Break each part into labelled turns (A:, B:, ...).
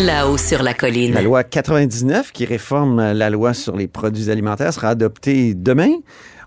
A: Là-haut sur la colline.
B: La loi 99 qui réforme la loi sur les produits alimentaires sera adoptée demain.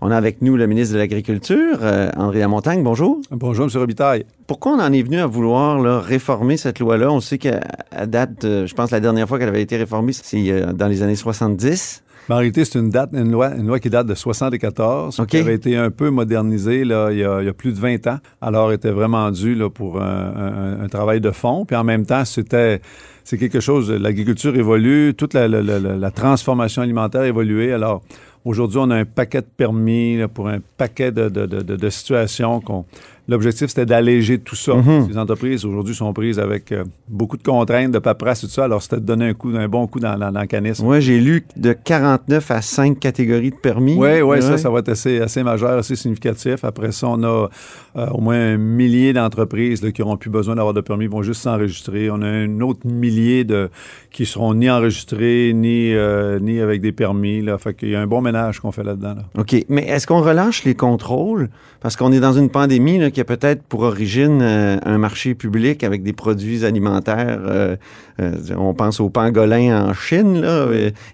B: On a avec nous le ministre de l'Agriculture, euh, André Lamontagne. Bonjour.
C: Bonjour, M. Robitaille.
B: Pourquoi on en est venu à vouloir là, réformer cette loi-là? On sait qu'à date, euh, je pense la dernière fois qu'elle avait été réformée, c'est euh, dans les années 70.
C: Mais en réalité, c'est une date, une loi, une loi qui date de 74, qui avait été un peu modernisée là, il, y a, il y a plus de 20 ans. Alors, elle était vraiment due là, pour un, un, un travail de fond. Puis en même temps, c'était c'est quelque chose, l'agriculture évolue, toute la, transformation alimentaire a évolué. Alors, aujourd'hui, on a un paquet de permis pour un paquet de situations qu'on L'objectif, c'était d'alléger tout ça.
B: Mhm.
C: Les entreprises, aujourd'hui, sont prises avec euh, beaucoup de contraintes, de paperasse, tout ça. Alors, c'était de donner un, coup, un bon coup dans, dans, dans le canisme.
B: Oui, j'ai lu de 49 à 5 catégories de permis.
C: Oui, oui, ça, ça va être assez, assez majeur, assez significatif. Après ça, on a euh, au moins un millier d'entreprises qui n'auront plus besoin d'avoir de permis, vont juste s'enregistrer. On a un autre millier de qui seront ni enregistrés, ni, euh, ni avec des permis. Là. Fait qu'il y a un bon ménage qu'on fait là-dedans. Là.
B: OK. Mais est-ce qu'on relâche les contrôles? Parce qu'on est dans une pandémie là, qui a peut-être pour origine euh, un marché public avec des produits alimentaires. Euh, euh, on pense aux pangolins en Chine, là,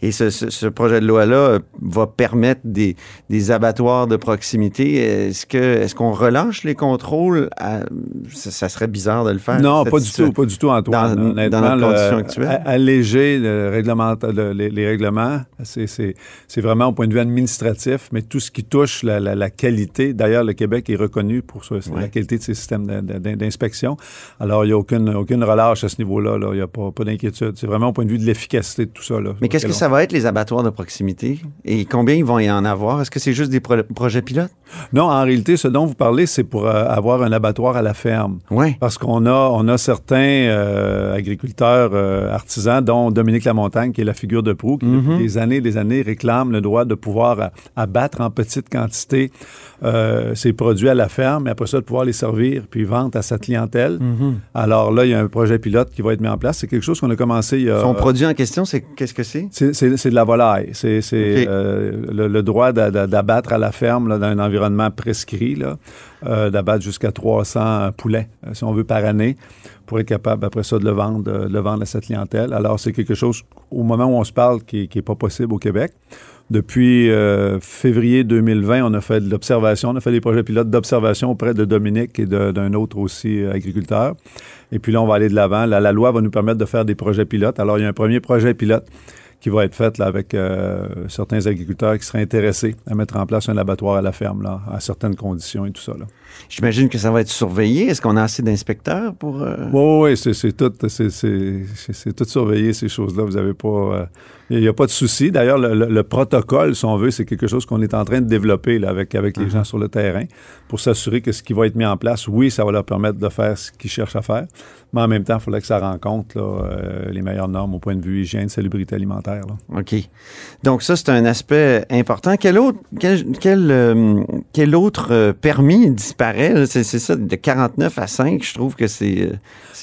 B: et ce, ce, ce, projet de loi-là va permettre des, des abattoirs de proximité. Est-ce que est-ce qu'on relâche les contrôles? À, ça, ça, serait bizarre de le faire.
C: Non, pas du tout, pas du tout, Antoine.
B: Dans, dans notre condition actuelle?
C: Alléger le règlement, le, les, les, règlements, c'est vraiment au point de vue administratif, mais tout ce qui touche la, la, la qualité. D'ailleurs, le Québec est reconnu pour ouais. la qualité de ses systèmes d'inspection. Alors, il n'y a aucune, aucune relâche à ce niveau-là. Là. Il n'y a pas, pas d'inquiétude. C'est vraiment au point de vue de l'efficacité de tout ça. Là,
B: Mais qu'est-ce que ça va être, les abattoirs de proximité? Et combien ils vont y en avoir? Est-ce que c'est juste des pro projets pilotes?
C: Non, en réalité, ce dont vous parlez, c'est pour euh, avoir un abattoir à la ferme.
B: Oui.
C: Parce qu'on a, on a certains euh, agriculteurs euh, artisans, dont Dominique Lamontagne, qui est la figure de proue, qui, mm -hmm. depuis des années et des années, réclame le droit de pouvoir abattre en petite quantité euh, ces produits à la ferme et après ça, de pouvoir les servir puis vendre à sa clientèle.
B: Mm -hmm.
C: Alors là, il y a un projet pilote qui va être mis en place. C'est quelque chose qu'on a commencé il y a...
B: Son produit en question, c'est qu'est-ce que c'est?
C: C'est de la volaille. C'est okay. euh, le, le, droit d'abattre à la ferme là, dans un environnement prescrit, là, euh, d'abattre jusqu'à 300 poulets, si on veut, par année pour être capable, après ça, de le vendre, de le vendre à cette clientèle. Alors, c'est quelque chose, au moment où on se parle, qui n'est pas possible au Québec. Depuis euh, février 2020, on a fait de l'observation, on a fait des projets pilotes d'observation auprès de Dominique et d'un autre aussi euh, agriculteur. Et puis là, on va aller de l'avant. La, la, loi va nous permettre de faire des projets pilotes. Alors, il y a un premier projet pilote qui va être fait là, avec euh, certains agriculteurs qui seraient intéressés à mettre en place un abattoir à la ferme, là, à certaines conditions et tout ça. Là.
B: J'imagine que ça va être surveillé. Est-ce qu'on a assez d'inspecteurs pour... Euh...
C: Oui, oui, c'est tout, tout surveillé, ces choses-là. Vous n'avez pas... Euh, il n'y a pas de souci. D'ailleurs, le, le, le, protocole, si on veut, c'est quelque chose qu'on est en train de développer là, avec, avec les uh -huh. gens sur le terrain pour s'assurer que ce qui va être mis en place, oui, ça va leur permettre de faire ce qu'ils cherchent à faire, mais en même temps, il faudrait que ça rencontre là, euh, les meilleures normes au point de vue hygiène, salubrité alimentaire. Là.
B: OK. Donc ça, c'est un aspect important. Quel autre, quel, quel, euh, quel autre permis disparaît? C'est ça, de 49 à 5, je trouve que c'est...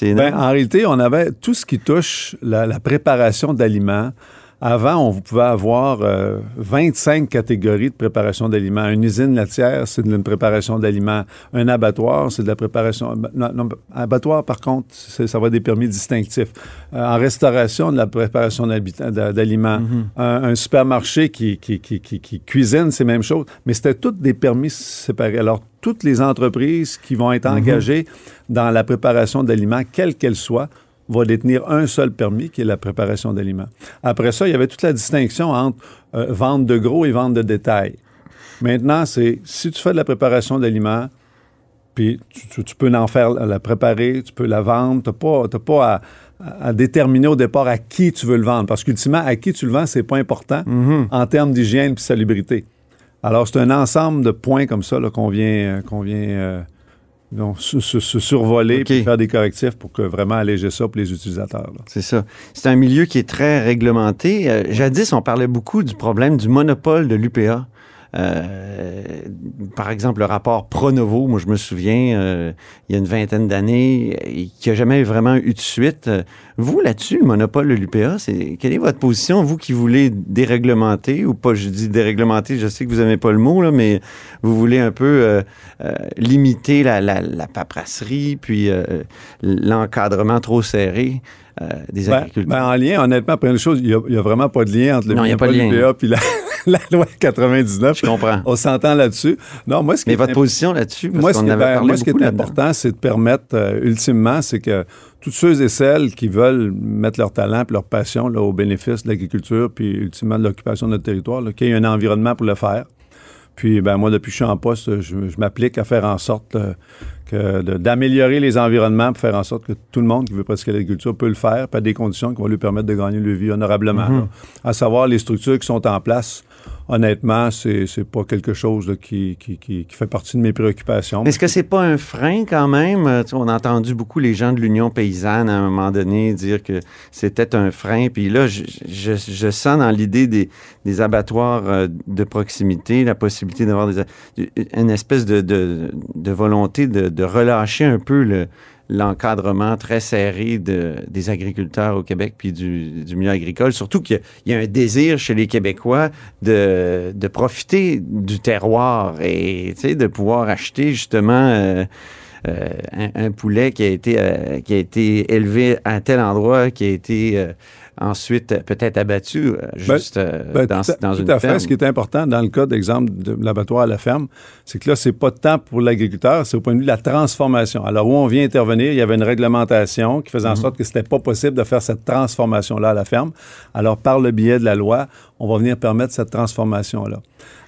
C: Ben, en réalité, on avait tout ce qui touche la, la préparation d'aliments, avant, on pouvait avoir euh, 25 catégories de préparation d'aliments. Une usine laitière, c'est de la préparation d'aliments. Un abattoir, c'est de la préparation... Non, non, abattoir, par contre, ça va être des permis distinctifs. Euh, en restauration, de la préparation d'aliments. Mm -hmm. un, un, supermarché qui, qui, qui, qui, cuisine, c'est la même chose. Mais c'était toutes des permis séparés. Alors, toutes les entreprises qui vont être engagées mm -hmm. dans la préparation d'aliments, quelle qu'elle soit, va détenir un seul permis, qui est la préparation d'aliments. Après ça, il y avait toute la distinction entre euh, vente de gros et vente de détail. Maintenant, c'est si tu fais de la préparation d'aliments, puis tu, tu, peux en faire, la préparer, tu peux la vendre, tu n'as pas, à, à, déterminer au départ à qui tu veux le vendre. Parce qu'ultimement, à qui tu le vends, c'est pas important
B: Mhm.
C: en termes d'hygiène et salubrité. Alors, c'est un ensemble de points comme ça qu'on vient, euh, qu'on vient euh, donc, se, se- se survoler
B: OK.
C: puis faire des correctifs pour que vraiment alléger ça pour les utilisateurs.
B: C'est ça. C'est un milieu qui est très réglementé. Euh, jadis, on parlait beaucoup du problème du monopole de l'UPA. Euh, par exemple, le rapport Pronovo, moi je me souviens, euh, il y a une vingtaine d'années, qui n'a jamais vraiment eu de suite. Vous, là-dessus, le monopole de l'UPA, c'est quelle est votre position, vous qui voulez déréglementer, ou pas, je dis déréglementer, je sais que vous n'aimez pas le mot, là, mais vous voulez un peu euh, euh, limiter la, la, la paperasserie, puis euh, l'encadrement trop serré euh, des
C: Ben,
B: agriculteurs?
C: ben, en lien, honnêtement, première chose, il n'y a, vraiment pas de lien entre le
B: Non, pas de
C: monopole
B: lien.
C: UPA puis la, la loi 99.
B: Je comprends.
C: On s'entend là-dessus. Non, moi, ce qui
B: Mais
C: est
B: votre
C: imp-
B: position là-dessus,
C: moi, ce
B: avait
C: ben, moi, ce qui est important, c'est de permettre, euh, ultimement, c'est que toutes ceux et celles qui veulent mettre leur talent et leur passion là, au bénéfice de l'agriculture, puis ultimement de l'occupation de notre territoire, qu'il y ait un environnement pour le faire. Puis, ben, moi, depuis que je suis en poste, je, je m'applique à faire en sorte euh, que d'améliorer les environnements pour faire en sorte que tout le monde qui veut pratiquer l'agriculture peut le faire, à des conditions qui vont lui permettre de gagner leur vie honorablement.
B: Mhm.
C: là. À savoir, les structures qui sont en place, honnêtement, c'est c'est pas quelque chose qui, fait partie de mes préoccupations.
B: Est-ce que c'est pas un frein quand même? Euh, On a entendu beaucoup les gens de l'Union paysanne à un moment donné dire que c'était un frein. Puis là, je, sens dans l'idée des, abattoirs euh, de proximité la possibilité d'avoir une espèce de volonté de, de relâcher un peu le- l'encadrement très serré de, des agriculteurs au Québec puis du, du milieu agricole. Surtout qu'il y a- un désir chez les Québécois de, de profiter du terroir et de pouvoir acheter justement euh, euh, un, un poulet qui a été euh, qui a été élevé à tel endroit, qui a été euh, ensuite euh, peut-être abattu euh, juste euh,
C: Ben,
B: dans,
C: tout à,
B: dans
C: tout
B: une
C: à fait.
B: ferme.
C: Ce qui est important dans le cas d'exemple de l'abattoir à la ferme, c'est que là, c'est pas de temps pour l'agriculteur, c'est au point de vue de la transformation. Alors, où on vient intervenir, il y avait une réglementation qui faisait en sorte que c'était pas possible de faire cette transformation-là à la ferme. Alors, par le biais de la loi, on va venir permettre cette transformation-là.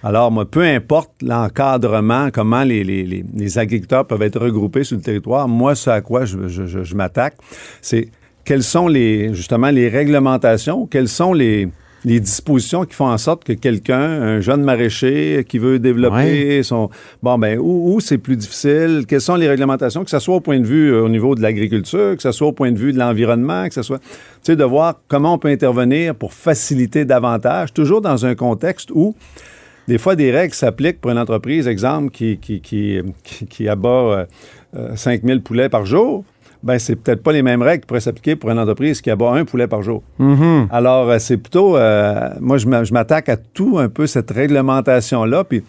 C: Alors, moi, peu importe l'encadrement, comment les, les- les- les agriculteurs peuvent être regroupés sur le territoire, moi, ce à quoi je, je- je- je m'attaque, c'est quelles sont les, justement les réglementations, quelles sont les, les dispositions qui font en sorte que quelqu'un, un jeune maraîcher qui veut développer son... Bon, ben, où, où c'est plus difficile? Quelles sont les réglementations? Que ce soit au point de vue euh, au niveau de l'agriculture, que ce soit au point de vue de l'environnement, que ce soit... Tu sais, de voir comment on peut intervenir pour faciliter davantage, toujours dans un contexte où des fois, des règles s'appliquent pour une entreprise, exemple, qui, qui, qui, qui, qui abat euh, euh, 5000 poulets par jour. Ben, c'est peut-être pas les mêmes règles qui pourraient s'appliquer pour une entreprise qui abat un poulet par jour.
B: Mhm.
C: Alors, euh, c'est plutôt, euh, moi, je m'a- je m'attaque à tout un peu cette réglementation-là, puis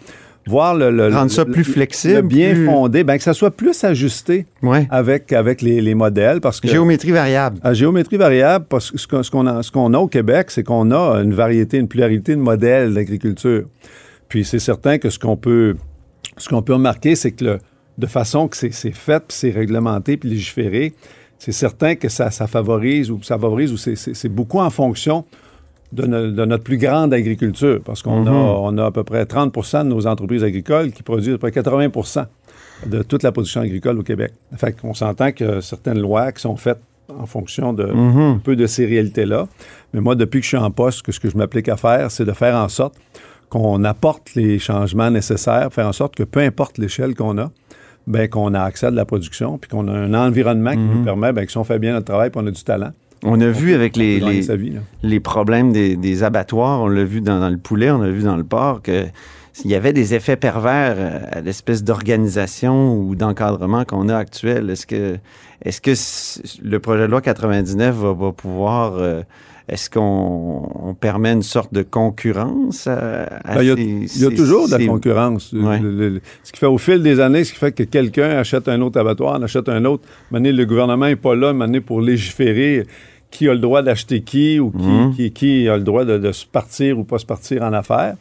C: voir le, le-
B: Rendre ça
C: le-
B: plus
C: le-
B: flexible,
C: le bien
B: plus-
C: fondé, ben, que ça soit plus ajusté
B: Ouais.
C: avec, avec les, les modèles, parce que
B: Géométrie variable.
C: à géométrie variable, parce que ce qu'on ce qu'on a, ce qu'on a au Québec, c'est qu'on a une variété, une pluralité de modèles d'agriculture. Puis c'est certain que ce qu'on peut, ce qu'on peut remarquer, c'est que le- de façon que c'est fait, puis c'est réglementé, puis légiféré, c'est certain que ça, ça favorise ou ça favorise ou c'est- beaucoup en fonction de, no- de notre plus grande agriculture, parce qu'on a, on a à peu près 30% de nos entreprises agricoles qui produisent à peu près 80% de toute la production agricole au Québec. Fait qu'on s'entend que certaines lois qui sont faites en fonction de un peu de ces réalités-là. Mais moi, depuis que je suis en poste, que ce que je m'applique à faire, c'est de faire en sorte qu'on apporte les changements nécessaires, faire en sorte que peu importe l'échelle qu'on a, ben, qu'on a accès à de la production, puis qu'on a un environnement qui nous permet, ben, que si on fait bien notre travail, puis on a du talent,
B: On a vu avec
C: on
B: les,
C: peut
B: les,
C: vie.
B: problèmes des, des abattoirs, on l'a vu dans, dans le poulet, on l'a vu dans le porc, que il y avait des effets pervers euh, à l'espèce d'organisation ou d'encadrement qu'on a actuel. Est-ce que, est-ce que c- le projet de loi 99 va, va pouvoir, euh, est-ce qu'on on permet une sorte de concurrence à, à
C: Ben, il y a,
B: ces-
C: y a
B: ces-
C: toujours de la concurrence.
B: Ouais.
C: Le- le- le- ce qui fait au fil des années, ce qui fait que quelqu'un achète un autre abattoir, en achète un autre. Maintenant, le gouvernement n'est pas là, maintenant, pour légiférer qui a le droit d'acheter qui ou qui,
B: Mhm.
C: qui, qui a le droit de, de se partir ou pas se partir en affaires.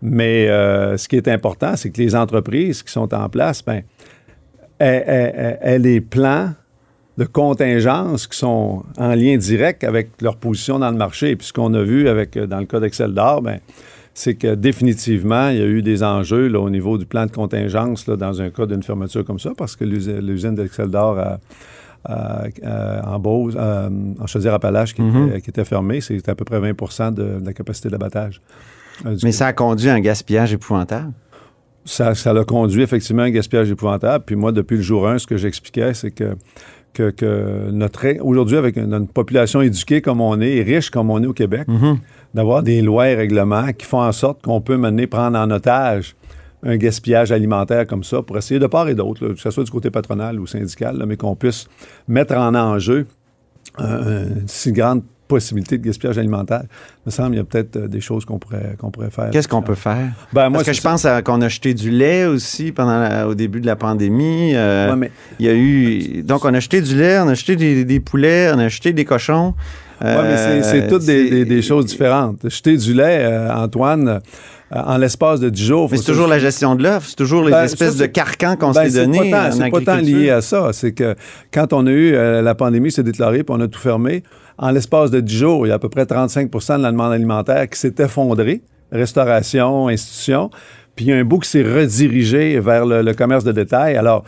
C: Mais euh, ce qui est important, c'est que les entreprises qui sont en place, ben, aient, aient- aient- aient les plans de contingences qui sont en lien direct avec leur position dans le marché. Et puis ce qu'on a vu avec, euh, dans le cas d'Excel d'or, ben, c'est que définitivement, il y a eu des enjeux là, au niveau du plan de contingence là, dans un cas d'une fermeture comme ça, parce que l'usine d'Excel d'or en Beauce, euh, en Chaudière-Appalaches, qui,
B: Mhm.
C: était- qui était fermée, c'est à peu près 20 de, de la capacité d'abattage. Euh,
B: Mais ça a conduit à un gaspillage épouvantable.
C: ça, ça l'a conduit effectivement à un gaspillage épouvantable. Puis moi, depuis le jour 1, ce que j'expliquais, c'est que, que, que notre aujourd'hui, avec une, une population éduquée comme on est, et riche comme on est au Québec, d'avoir des lois et règlements qui font en sorte qu'on peut mener prendre en otage un gaspillage alimentaire comme ça pour essayer de part et d'autre, que ce soit du côté patronal ou syndical, là, mais qu'on puisse mettre en enjeu euh, une si grande possibilité de gaspillage alimentaire. Il me semble qu'il y a peut-être euh, des choses qu'on pourrait, qu'on pourrait faire.
B: Qu'est-ce qu'on peut faire?
C: Ben, moi,
B: Parce que
C: c'est
B: je pense qu'on a jeté du lait aussi pendant la- au début de la pandémie. Euh,
C: Ouais, mais-
B: Il y a eu. Donc, on a jeté du lait, on a jeté des, des poulets, on a jeté des cochons.
C: Oui, mais c'est- c'est
B: Euh,
C: toutes des,
B: c'est-
C: des- des choses différentes. Jeter du lait, euh, Antoine, euh, en l'espace de 10 jours.
B: Mais c'est toujours la gestion de l'offre, c'est toujours les
C: Ben,
B: espèces
C: ça, c'est-
B: de carcans qu'on
C: Ben,
B: s'est
C: c'est
B: donnés.
C: C'est pas tant lié à ça. C'est que quand on a eu la pandémie s'est déclarée puis on a tout fermé, en l'espace de 10 jours, il y a à peu près 35 de la demande alimentaire qui s'est effondrée, restauration, institution. Puis il y a un bout qui s'est redirigé vers le, commerce de détail. Alors,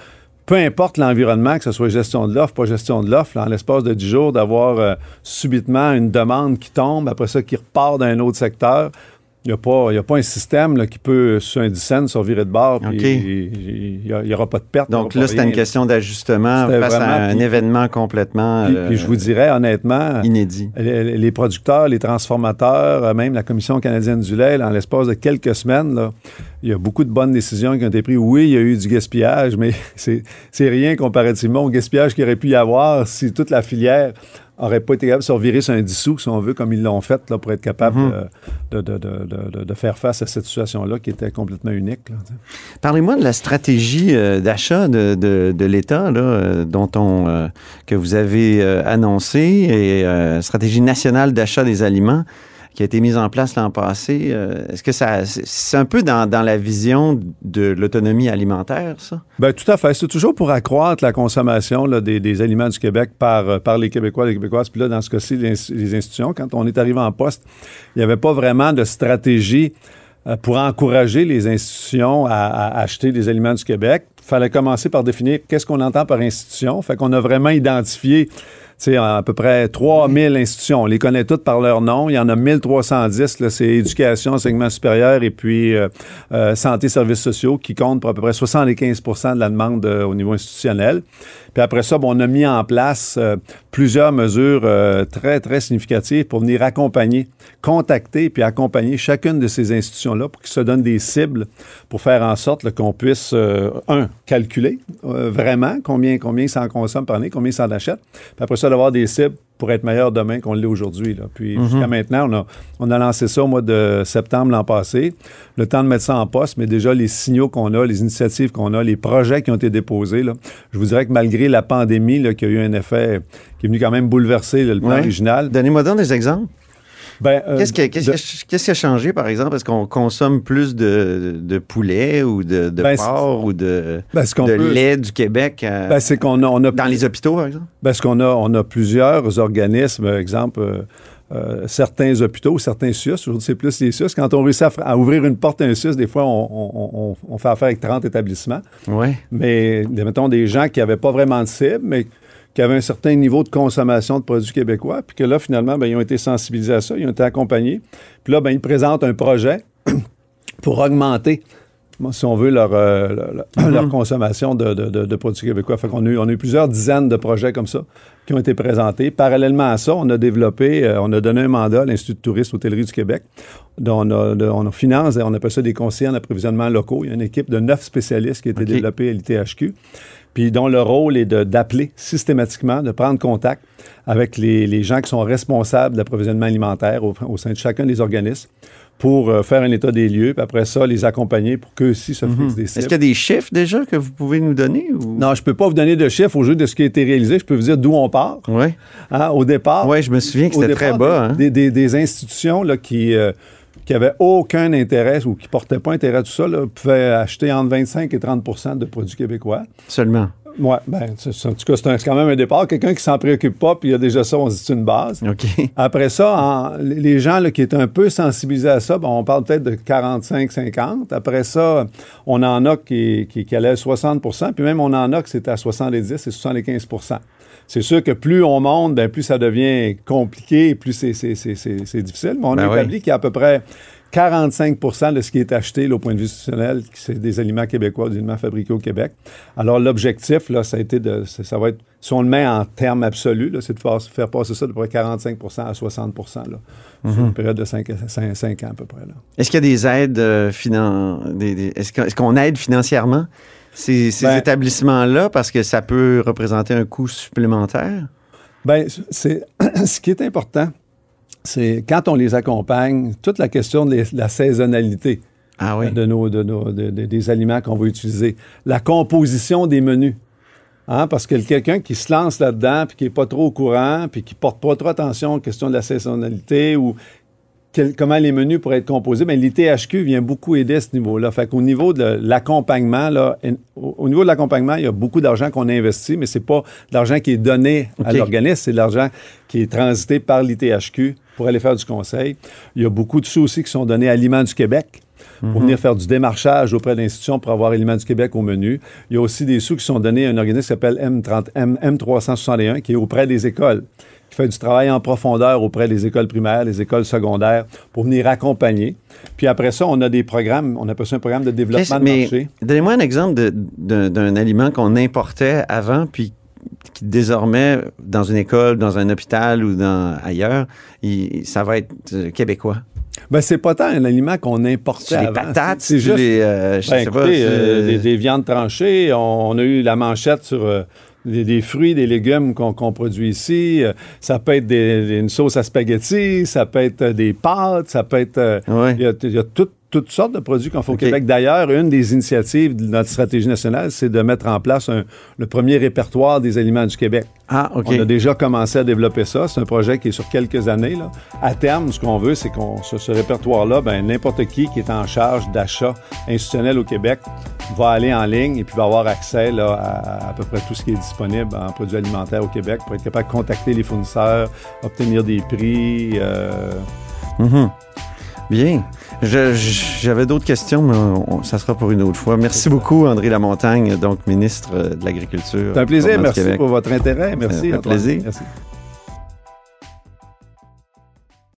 C: peu importe l'environnement, que ce soit gestion de l'offre, pas gestion de l'offre, en l'espace de 10 jours, d'avoir euh, subitement une demande qui tombe, après ça qui repart d'un autre secteur, il n'y a, pas- y a pas un système là, qui peut, sur un 10 cents, de bord, puis il n'y aura pas de perte.
B: Donc là, c'était une question d'ajustement face à un événement complètement
C: Puis,
B: euh,
C: puis je vous dirais honnêtement,
B: inédit.
C: les, les producteurs, les transformateurs, euh, même la Commission canadienne du lait, là, en l'espace de quelques semaines, il y a beaucoup de bonnes décisions qui ont été prises. Oui, il y a eu du gaspillage, mais c'est c'est rien comparativement au gaspillage qu'il aurait pu y avoir si toute la filière n'aurait pas été capable de se revirer sur un 10 sous, si on veut, comme ils l'ont fait, là, pour être capable
B: Mhm.
C: de, de- de- de- faire face à cette situation-là qui était complètement unique.
B: Parlez-moi de la stratégie euh, d'achat de, de- de l'État euh, dont on euh, que vous avez euh, annoncé et stratégie nationale d'achat des aliments qui a été mise en place l'an passé. Euh, Est-ce que ça c'est- un peu dans, la vision de l'autonomie alimentaire ça?
C: Ben, tout à fait. C'est toujours pour accroître la consommation des, aliments du Québec par, euh, par les Québécois, les Québécoises. Puis là, dans ce cas-ci, les, ins- les institutions, quand on est arrivé en poste, il n'y avait pas vraiment de stratégie euh, pour encourager les institutions à, à acheter des aliments du Québec. Il fallait commencer par définir qu'est-ce qu'on entend par institution. Fait qu'on a vraiment identifié sais, à peu près 3000 institutions. On les connaît toutes par leur nom. Il y en a 1310. là, C'est éducation, enseignement supérieur et puis euh, euh, santé, services sociaux qui comptent pour à peu près 75% de la demande euh, au niveau institutionnel. Puis après ça, bon, on a mis en place plusieurs mesures très, très significatives pour venir accompagner, contacter puis accompagner chacune de ces institutions-là pour qu'ils se donnent des cibles pour faire en sorte qu'on puisse, un, calculer vraiment combien, combien ça en consomme par année, combien ça en achète. Puis après ça, d'avoir des cibles pour être meilleur demain qu'on l'est aujourd'hui. Puis jusqu'à maintenant, on a, on a lancé ça au mois de septembre l'an passé. Le temps de mettre ça en poste, mais déjà les signaux qu'on a, les initiatives qu'on a, les projets qui ont été déposés, là, je vous dirais que malgré la pandémie là, qui a eu un effet qui est venu quand même bouleverser là, le plan
B: Ouais.
C: original,
B: Donnez-moi donc des exemples.
C: Ben, euh,
B: Qu'est-ce qui, a-
C: de-
B: changé, par exemple? Est-ce qu'on consomme plus de, de poulet ou de, de
C: Ben,
B: porc ou de,
C: ben,
B: de
C: peut-
B: lait du Québec euh,
C: ben, c'est qu'on a, on a
B: dans les hôpitaux, par exemple?
C: Parce qu'on a, on a plusieurs organismes, par exemple, euh, euh, certains hôpitaux, certains SUS, aujourd'hui c'est plus les SUS. Quand on réussit à, ouvrir une porte à un SUS, des fois on, on- on- on fait affaire avec 30 établissements.
B: Oui.
C: Mais mettons des gens qui n'avaient pas vraiment de cible, mais qui avaient un certain niveau de consommation de produits québécois, puis que là, finalement, ben, ils ont été sensibilisés à ça, ils ont été accompagnés. Puis là, ben, ils présentent un projet pour augmenter, si on veut, leur, euh, leur, leur consommation de, de- de- de produits québécois. Fait qu'on a eu, on a eu plusieurs dizaines de projets comme ça qui ont été présentés. Parallèlement à ça, on a développé, euh, on a donné un mandat à l'Institut de tourisme Hôtellerie du Québec, dont on, a, on a finance, on appelle ça des conseillers en approvisionnement locaux. Il y a une équipe de neuf spécialistes qui a été développée à l'ITHQ puis dont le rôle est d'appeler systématiquement, de prendre contact avec les, les gens qui sont responsables de l'approvisionnement alimentaire au, au sein de chacun des organismes pour euh, faire un état des lieux, puis après ça, les accompagner pour qu'eux aussi se fixent des
B: Est-ce
C: cibles.
B: qu'il y a des chiffres déjà que vous pouvez nous donner? Ou...
C: Non, je peux pas vous donner de chiffres au jeu de ce qui a été réalisé. Je peux vous dire d'où on part.
B: Oui.
C: Hein, au départ,
B: Oui, je me souviens que c'était très bas. hein.
C: Des, des- des institutions là, qui, euh, qui avaient aucun intérêt ou qui portaient pas intérêt à tout ça là, pouvaient acheter entre 25 et 30% de produits québécois.
B: Seulement?
C: Oui, ben, en tout cas, c'est quand même un départ. Quelqu'un qui s'en préoccupe pas, puis il y a déjà ça, on se dit c'est une base.
B: OK.
C: Après ça, en- les gens là, qui étaient un peu sensibilisés à ça, ben, on parle peut-être de 45-50. Après ça, on en a qui, qui, qui allaient à 60% puis même on en a qui c'était à 70 et 75 c'est sûr que plus on monte, ben, plus ça devient compliqué, plus c'est, difficile. Mais on
B: Ben
C: a
B: oui.
C: établi qu'il y a à peu près 45% de ce qui est acheté là, au point de vue institutionnel, c'est des aliments québécois, des aliments fabriqués au Québec. Alors, l'objectif, là, ça a été de. Ça va être. Si on le met en termes absolus, c'est de faire, faire passer ça de près 45% à 60 là,
B: Mhm.
C: sur une période de 5, ans à peu près.
B: Est-ce qu'il y a des aides euh, finan... des- des- Est-ce que- est-ce qu'on aide financièrement? Ces, ces
C: Ben-
B: établissements-là parce que ça peut représenter un coût supplémentaire?
C: Bien, c'est ce qui est important, c'est quand on les accompagne, toute la question de les- la saisonnalité
B: Ah oui.
C: de nos, de nos- de- de- des aliments qu'on va utiliser, la composition des menus. Hein, parce que quelqu'un qui se lance là-dedans, puis qui n'est pas trop au courant, puis qui porte pas trop attention aux questions de la saisonnalité ou quel- comment les menus pourraient être composés, bien, l'ITHQ vient beaucoup aider à ce niveau-là. Fait qu'au niveau de l'accompagnement, là, au, au niveau de l'accompagnement, il y a beaucoup d'argent qu'on investit, mais c'est pas de l'argent qui est donné à l'organisme, c'est de l'argent qui est transité par l'ITHQ pour aller faire du conseil. Il y a beaucoup de sous aussi qui sont donnés à Aliments du Québec pour venir faire du démarchage auprès d'institutions pour avoir Aliments du Québec au menu. Il y a aussi des sous qui sont donnés à un organisme qui s'appelle M30, M, M361, qui est auprès des écoles, qui fait du travail en profondeur auprès des écoles primaires, les écoles secondaires, pour venir accompagner. Puis après ça, on a des programmes, on appelle ça un programme de développement de marché.
B: donnez-moi un exemple d'un aliment qu'on importait avant, puis qui désormais, dans une école, dans un hôpital ou dans, ailleurs, il- ça va être euh, québécois?
C: Ben, c'est pas tant un aliment qu'on importait
B: C'est les
C: avant.
B: patates,
C: c'est juste
B: les... euh, je
C: Ben,
B: sais pas.
C: écoutez, euh, des, des viandes tranchées. On, on a eu la manchette sur euh, des, des fruits, des légumes qu'on produit ici. Euh, ça peut être des- une sauce à spaghetti, ça peut être euh, des pâtes, ça peut être... euh,
B: Ouais.
C: Y il y a tout- toutes sortes de produits qu'on fait au. Québec. D'ailleurs, une des initiatives de notre stratégie nationale, c'est de mettre en place un- le premier répertoire des aliments du Québec.
B: Ah, OK.
C: On a déjà commencé à développer ça. C'est un projet qui est sur quelques années. Là. À terme, ce qu'on veut, c'est qu'on sur ce répertoire-là, ben, n'importe qui qui est en charge d'achat institutionnel au Québec va aller en ligne et puis va avoir accès là, à, à peu près tout ce qui est disponible en produits alimentaires au Québec pour être capable de contacter les fournisseurs, obtenir des prix. euh,
B: Mhm. Bien. J'avais d'autres questions, mais on- ça sera pour une autre fois. Merci beaucoup, André Lamontagne, donc ministre euh, de l'Agriculture.
C: C'est un plaisir. Merci
B: Québec.
C: pour votre intérêt. Merci. Antoine.
B: plaisir.
C: Merci.